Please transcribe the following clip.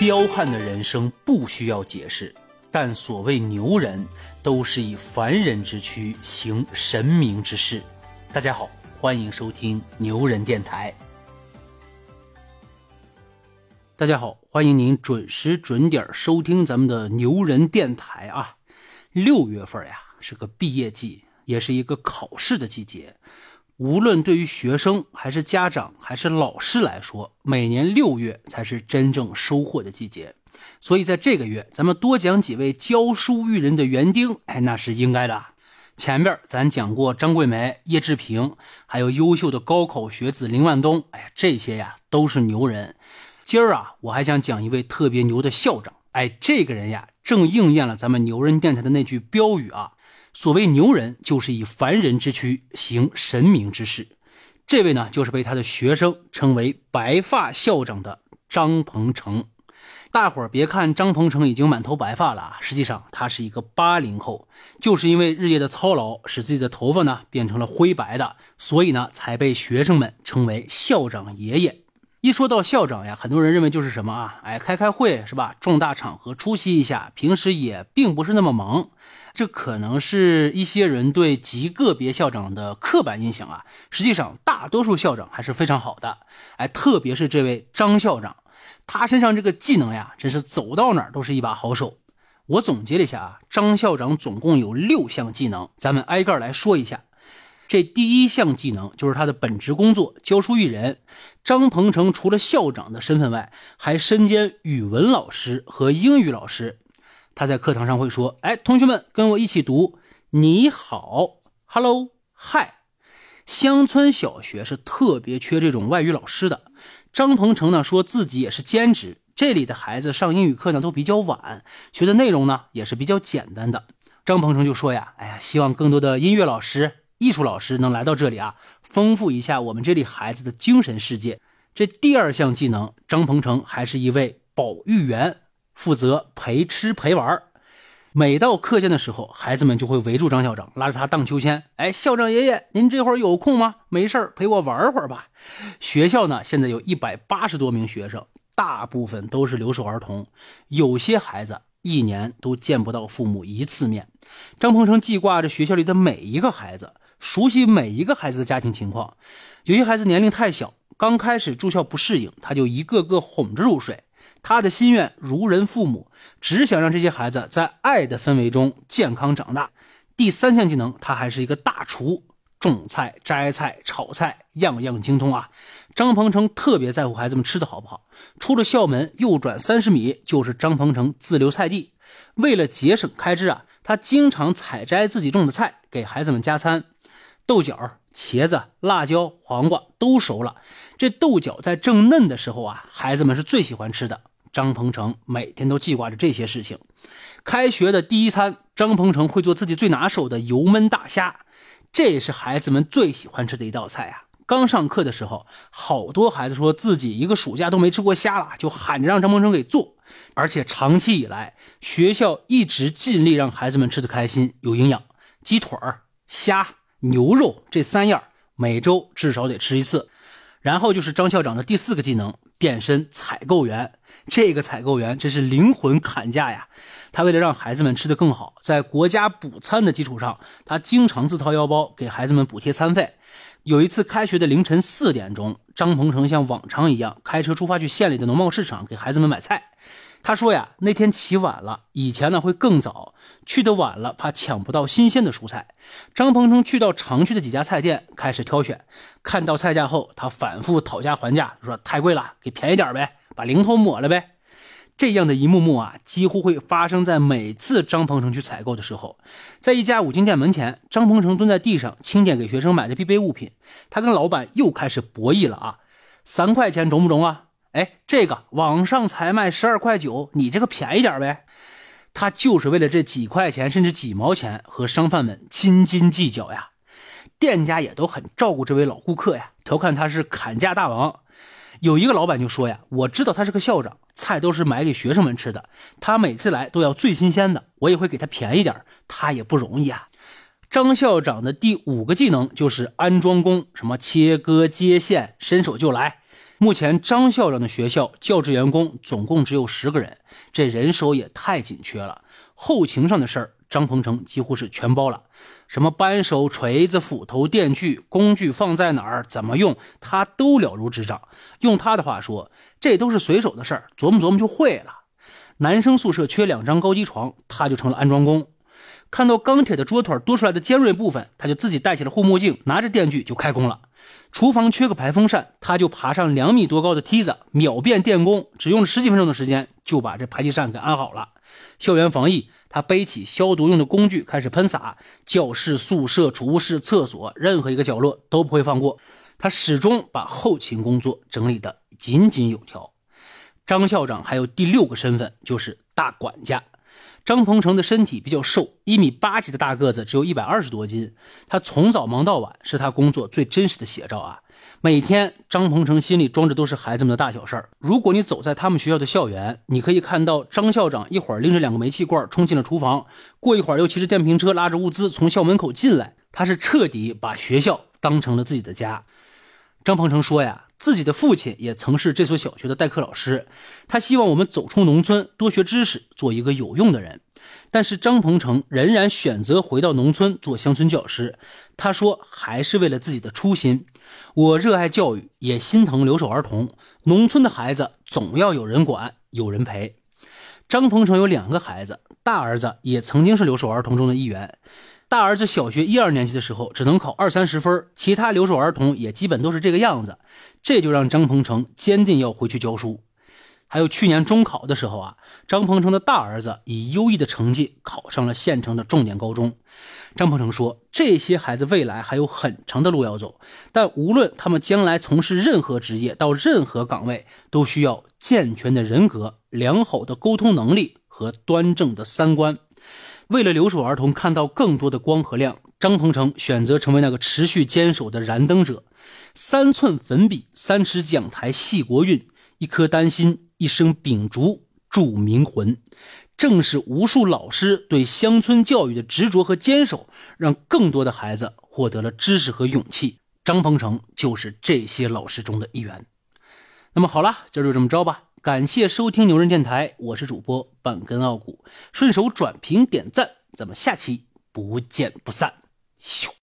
彪悍的人生不需要解释，但所谓牛人，都是以凡人之躯行神明之事。大家好，欢迎收听牛人电台。大家好，欢迎您准时准点收听咱们的牛人电台啊！六月份呀，是个毕业季，也是一个考试的季节。无论对于学生还是家长还是老师来说，每年六月才是真正收获的季节。所以在这个月，咱们多讲几位教书育人的园丁，哎，那是应该的。前边咱讲过张桂梅、叶志平，还有优秀的高考学子林万东，哎呀，这些呀都是牛人。今儿啊，我还想讲一位特别牛的校长，哎，这个人呀，正应验了咱们牛人电台的那句标语啊。所谓牛人，就是以凡人之躯行神明之事。这位呢，就是被他的学生称为“白发校长”的张鹏程。大伙儿别看张鹏程已经满头白发了，实际上他是一个八零后。就是因为日夜的操劳，使自己的头发呢变成了灰白的，所以呢，才被学生们称为校长爷爷。一说到校长呀，很多人认为就是什么啊？哎，开开会是吧？重大场合出席一下，平时也并不是那么忙。这可能是一些人对极个别校长的刻板印象啊。实际上，大多数校长还是非常好的。哎，特别是这位张校长，他身上这个技能呀，真是走到哪儿都是一把好手。我总结了一下啊，张校长总共有六项技能，咱们挨个来说一下。这第一项技能就是他的本职工作——教书育人。张鹏程除了校长的身份外，还身兼语文老师和英语老师。他在课堂上会说：“哎，同学们，跟我一起读，你好，hello，hi。”乡村小学是特别缺这种外语老师的。张鹏程呢，说自己也是兼职。这里的孩子上英语课呢都比较晚，学的内容呢也是比较简单的。张鹏程就说呀：“哎呀，希望更多的音乐老师。”艺术老师能来到这里啊，丰富一下我们这里孩子的精神世界。这第二项技能，张鹏程还是一位保育员，负责陪吃陪玩。每到课间的时候，孩子们就会围住张校长，拉着他荡秋千。哎，校长爷爷，您这会儿有空吗？没事陪我玩会儿吧。学校呢，现在有一百八十多名学生，大部分都是留守儿童，有些孩子一年都见不到父母一次面。张鹏程记挂着学校里的每一个孩子。熟悉每一个孩子的家庭情况，有些孩子年龄太小，刚开始住校不适应，他就一个个哄着入睡。他的心愿如人父母，只想让这些孩子在爱的氛围中健康长大。第三项技能，他还是一个大厨，种菜、摘菜、炒菜，样样精通啊。张鹏程特别在乎孩子们吃的好不好。出了校门，右转三十米就是张鹏程自留菜地。为了节省开支啊，他经常采摘自己种的菜给孩子们加餐。豆角、茄子、辣椒、黄瓜都熟了。这豆角在正嫩的时候啊，孩子们是最喜欢吃的。张鹏程每天都记挂着这些事情。开学的第一餐，张鹏程会做自己最拿手的油焖大虾，这也是孩子们最喜欢吃的一道菜啊。刚上课的时候，好多孩子说自己一个暑假都没吃过虾了，就喊着让张鹏程给做。而且长期以来，学校一直尽力让孩子们吃的开心、有营养。鸡腿儿、虾。牛肉这三样每周至少得吃一次，然后就是张校长的第四个技能——变身采购员。这个采购员真是灵魂砍价呀！他为了让孩子们吃得更好，在国家补餐的基础上，他经常自掏腰包给孩子们补贴餐费。有一次开学的凌晨四点钟，张鹏程像往常一样开车出发去县里的农贸市场给孩子们买菜。他说呀，那天起晚了，以前呢会更早，去的晚了怕抢不到新鲜的蔬菜。张鹏程去到常去的几家菜店，开始挑选。看到菜价后，他反复讨价还价，说太贵了，给便宜点呗，把零头抹了呗。这样的一幕幕啊，几乎会发生在每次张鹏程去采购的时候。在一家五金店门前，张鹏程蹲在地上清点给学生买的必备物品。他跟老板又开始博弈了啊，三块钱中不中啊？哎，这个网上才卖十二块九，你这个便宜点呗。他就是为了这几块钱，甚至几毛钱，和商贩们斤斤计较呀。店家也都很照顾这位老顾客呀，调侃他是砍价大王。有一个老板就说呀：“我知道他是个校长，菜都是买给学生们吃的，他每次来都要最新鲜的，我也会给他便宜点，他也不容易啊。”张校长的第五个技能就是安装工，什么切割接线，伸手就来。目前张校长的学校教职员工总共只有十个人，这人手也太紧缺了。后勤上的事儿，张鹏程几乎是全包了，什么扳手、锤子、斧头、电锯、工具放在哪儿、怎么用，他都了如指掌。用他的话说，这都是随手的事儿，琢磨琢磨就会了。男生宿舍缺两张高级床，他就成了安装工。看到钢铁的桌腿多出来的尖锐部分，他就自己戴起了护目镜，拿着电锯就开工了。厨房缺个排风扇，他就爬上两米多高的梯子，秒变电工，只用了十几分钟的时间就把这排气扇给安好了。校园防疫，他背起消毒用的工具开始喷洒，教室、宿舍、储物室、厕所，任何一个角落都不会放过。他始终把后勤工作整理得井井有条。张校长还有第六个身份，就是大管家。张鹏程的身体比较瘦，一米八几的大个子，只有一百二十多斤。他从早忙到晚，是他工作最真实的写照啊！每天，张鹏程心里装着都是孩子们的大小事儿。如果你走在他们学校的校园，你可以看到张校长一会儿拎着两个煤气罐冲进了厨房，过一会儿又骑着电瓶车拉着物资从校门口进来。他是彻底把学校当成了自己的家。张鹏程说呀。自己的父亲也曾是这所小学的代课老师，他希望我们走出农村，多学知识，做一个有用的人。但是张鹏程仍然选择回到农村做乡村教师。他说，还是为了自己的初心。我热爱教育，也心疼留守儿童。农村的孩子总要有人管，有人陪。张鹏程有两个孩子，大儿子也曾经是留守儿童中的一员。大儿子小学一二年级的时候只能考二三十分，其他留守儿童也基本都是这个样子，这就让张鹏程坚定要回去教书。还有去年中考的时候啊，张鹏程的大儿子以优异的成绩考上了县城的重点高中。张鹏程说：“这些孩子未来还有很长的路要走，但无论他们将来从事任何职业，到任何岗位，都需要健全的人格、良好的沟通能力和端正的三观。”为了留守儿童看到更多的光和亮，张鹏程选择成为那个持续坚守的燃灯者。三寸粉笔，三尺讲台系国运，一颗丹心，一生秉烛铸明魂。正是无数老师对乡村教育的执着和坚守，让更多的孩子获得了知识和勇气。张鹏程就是这些老师中的一员。那么好了，今儿就这么着吧。感谢收听牛人电台，我是主播半根傲骨，顺手转评点赞，咱们下期不见不散。咻。